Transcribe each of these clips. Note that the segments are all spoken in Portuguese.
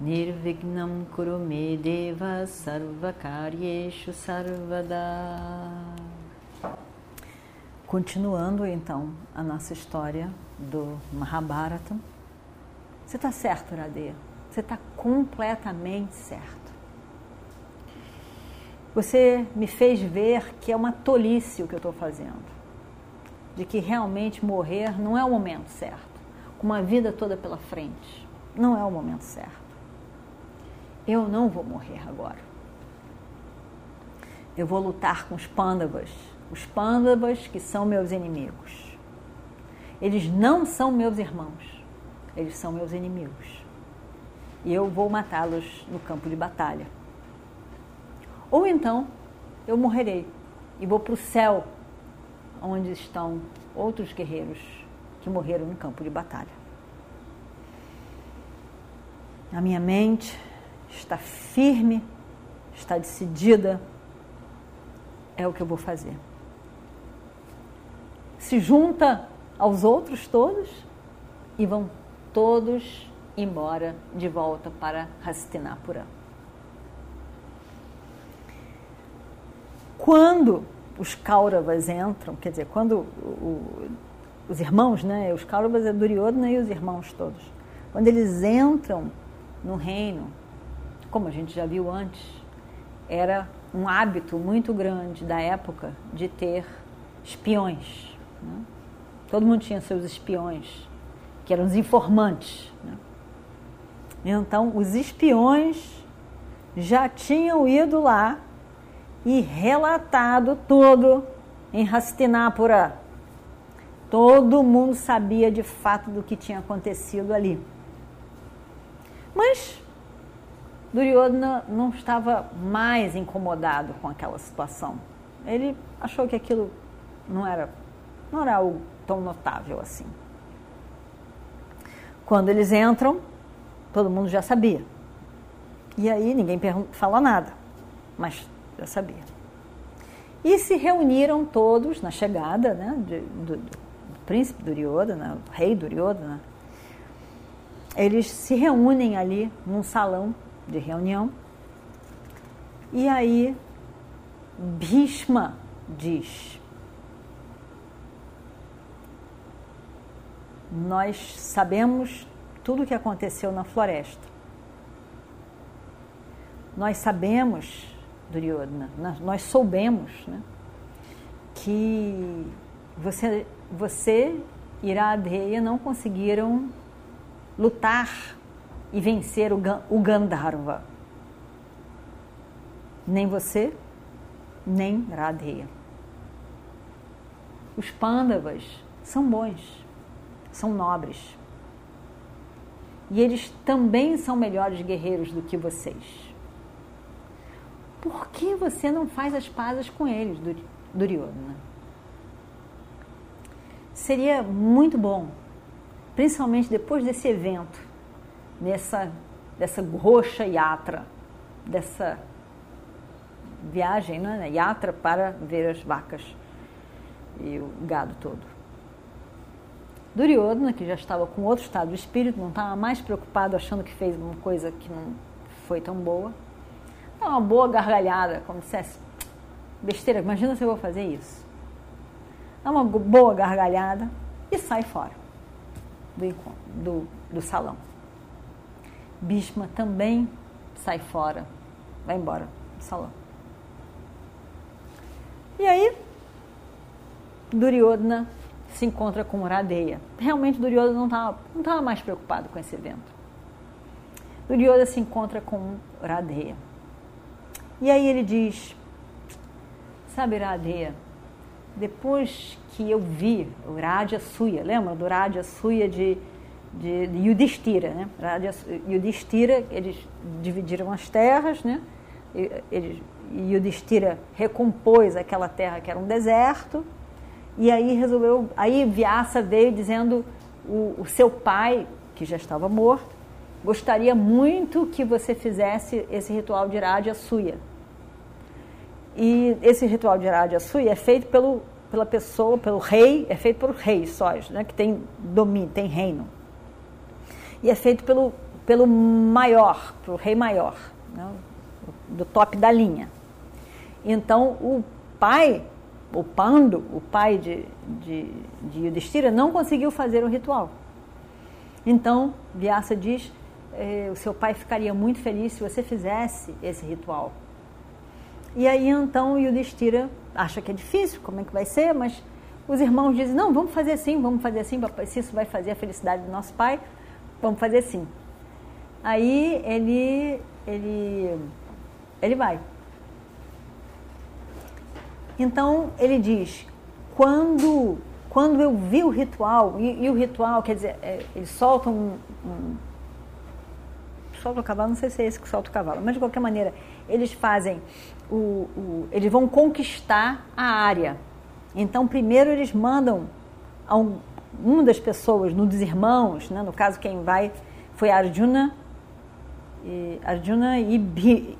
Nirvignam Kurume Deva Sarvakaryeshu Sarvada Continuando então a nossa história do Mahabharata. Você está certo, Radeya. Você está completamente certo. Você me fez ver que é uma tolice o que eu estou fazendo de que realmente morrer não é o momento certo, com uma vida toda pela frente, não é o momento certo. Eu não vou morrer agora. Eu vou lutar com os pândavas, os pândavas que são meus inimigos. Eles não são meus irmãos, eles são meus inimigos. E eu vou matá-los no campo de batalha. Ou então eu morrerei e vou para o céu onde estão outros guerreiros que morreram no campo de batalha. A minha mente está firme, está decidida, é o que eu vou fazer. Se junta aos outros todos e vão todos embora de volta para Hastinapura. Quando os Kauravas entram, quer dizer, quando o, os irmãos, né, os Kauravas é Duryodhana e os irmãos todos, quando eles entram no reino, como a gente já viu antes, era um hábito muito grande da época de ter espiões. Né? Todo mundo tinha seus espiões, que eram os informantes. Né? Então, os espiões já tinham ido lá e relatado tudo em Hastinapura. Todo mundo sabia de fato do que tinha acontecido ali. Mas Duryodhana não estava mais incomodado com aquela situação. Ele achou que aquilo não era, não era algo tão notável assim. Quando eles entram, todo mundo já sabia. E aí ninguém fala nada. Mas já sabia. E se reuniram todos na chegada né, de, do, do, príncipe Duryodhana, do rei Duryodhana. Eles se reúnem ali num salão de reunião. E aí Bhishma diz: Nós sabemos tudo o que aconteceu na floresta. Nós sabemos Duryodhana. Nós soubemos né, que você, você e Iradeya não conseguiram lutar e vencer o, Gandharva. Nem você, nem Radheya. Os Pandavas são bons, são nobres. E eles também são melhores guerreiros do que vocês por que você não faz as pazes com eles, Duryodhana? Seria muito bom, principalmente depois desse evento, nessa dessa roxa yatra, dessa viagem, né? yatra para ver as vacas e o gado todo. Duryodhana, que já estava com outro estado de espírito, não estava mais preocupado achando que fez uma coisa que não foi tão boa, Dá uma boa gargalhada, como dissesse, besteira, imagina se eu vou fazer isso. Dá uma boa gargalhada e sai fora do, do, do salão. Bhishma também sai fora, vai embora do salão. E aí, Duryodhana se encontra com Radeya. Realmente Duryodhana não estava não tava mais preocupado com esse evento. Duryodhana se encontra com Radeya. E aí ele diz: Sabe, Radeya, depois que eu vi o Raja Suya, lembra do Raja Suya de, de, Yudhishthira, né? Yudhishthira, eles dividiram as terras, né? ele, Yudhishthira recompôs aquela terra que era um deserto, e aí resolveu, aí Vyasa veio dizendo o, o seu pai, que já estava morto, gostaria muito que você fizesse esse ritual de Radha Suya. E esse ritual de Radha Suya é feito pelo, pela pessoa, pelo rei, é feito por reis sós, né, que tem domínio, tem reino. E é feito pelo, pelo maior, pelo rei maior, né, do top da linha. Então, o pai, o Pando, o pai de, de, de Yudhishthira, não conseguiu fazer o ritual. Então, Vyasa diz, eh, o seu pai ficaria muito feliz se você fizesse esse ritual. E aí, então, Yudhishthira acha que é difícil, como é que vai ser, mas os irmãos dizem, não, vamos fazer assim, vamos fazer assim, se isso vai fazer a felicidade do nosso pai, vamos fazer assim. Aí ele, ele, ele vai. Então ele diz: quando, quando eu vi o ritual, e, e o ritual, quer dizer, é, eles soltam um, um. Solta o cavalo, não sei se é esse que solta o cavalo, mas de qualquer maneira, eles fazem o, o, eles vão conquistar a área. Então, primeiro eles mandam uma das pessoas, um dos irmãos, né, no caso quem vai foi Arjuna, e, Arjuna e,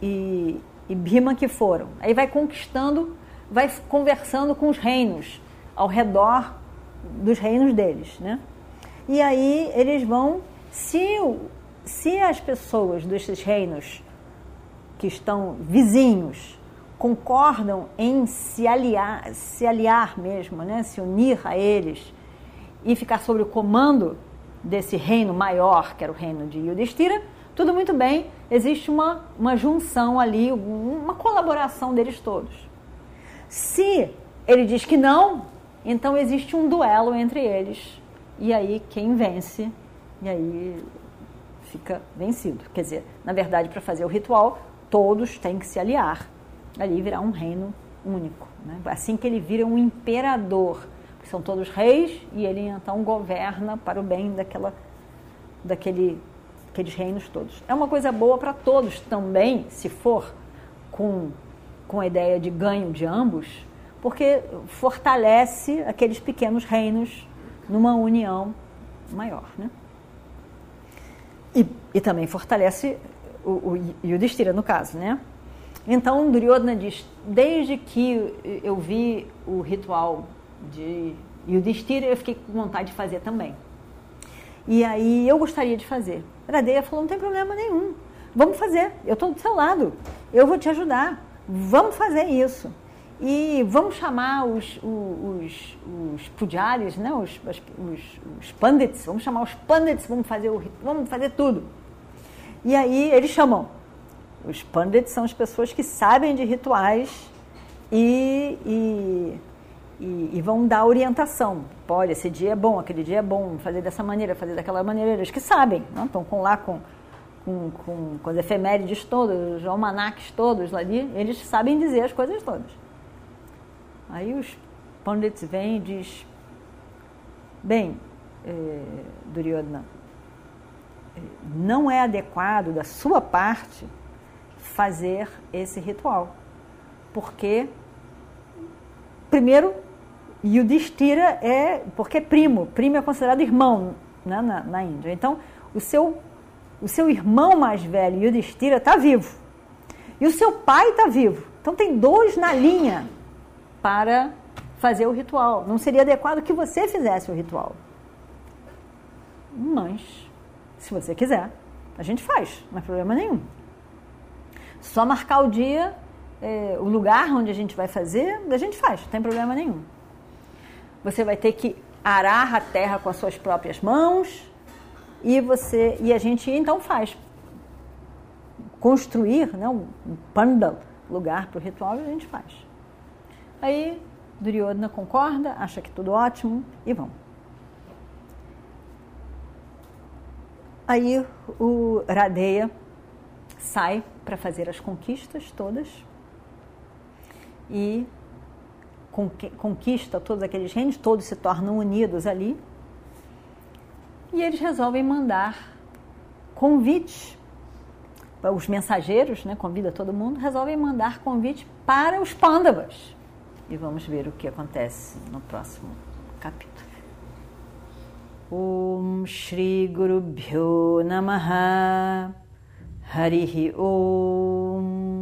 e, e Bhima que foram. Aí vai conquistando vai conversando com os reinos ao redor dos reinos deles, né? E aí eles vão, se, se as pessoas desses reinos que estão vizinhos concordam em se aliar, se aliar mesmo, né? Se unir a eles e ficar sob o comando desse reino maior, que era o reino de Yudhishthira, tudo muito bem, existe uma, uma junção ali, uma colaboração deles todos. Se ele diz que não, então existe um duelo entre eles. E aí quem vence, e aí fica vencido. Quer dizer, na verdade, para fazer o ritual, todos têm que se aliar. Ali virar um reino único. Né? Assim que ele vira um imperador. São todos reis e ele então governa para o bem daquela, daquele, aqueles reinos todos. É uma coisa boa para todos também, se for com com a ideia de ganho de ambos, porque fortalece aqueles pequenos reinos numa união maior. Né? E, e também fortalece o, o Yudhishthira, no caso. Né? Então, Duryodhana diz, desde que eu vi o ritual de Yudhishthira, eu fiquei com vontade de fazer também. E aí eu gostaria de fazer. Radeya falou, não tem problema nenhum. Vamos fazer, eu estou do seu lado, eu vou te ajudar. Vamos fazer isso. E vamos chamar os, os, os pujaris, né? os, os, os pandits, vamos chamar os pandits, vamos fazer, o, vamos fazer tudo. E aí eles chamam. Os pandits são as pessoas que sabem de rituais e, e, e, e vão dar orientação. Olha, esse dia é bom, aquele dia é bom, fazer dessa maneira, fazer daquela maneira. Eles que sabem, não? estão com, lá com com, com, com as efemérides todas, os almanacs todos ali, eles sabem dizer as coisas todas. Aí os pandits vêm e diz, bem, é, Duryodhana, eh, não é adequado da sua parte fazer esse ritual, porque primeiro Yudhishthira é porque é primo, primo é considerado irmão né, na, na Índia. Então o seu o seu irmão mais velho, Yudhishthira, está vivo. E o seu pai está vivo. Então tem dois na linha para fazer o ritual. Não seria adequado que você fizesse o ritual. Mas, se você quiser, a gente faz, não é problema nenhum. Só marcar o dia, é, o lugar onde a gente vai fazer, a gente faz, não tem problema nenhum. Você vai ter que arar a terra com as suas próprias mãos, e você e a gente então faz construir né, um pandal, lugar para o ritual, e a gente faz. Aí Duryodhana concorda, acha que tudo ótimo e vão. Aí o Radeya sai para fazer as conquistas todas e conquista todos aqueles reinos, todos se tornam unidos ali e eles resolvem mandar convites os mensageiros, né, convida todo mundo, resolvem mandar convite para os Pandavas. E vamos ver o que acontece no próximo capítulo. Om Shri Guru Bhyo Namaha Harihi Om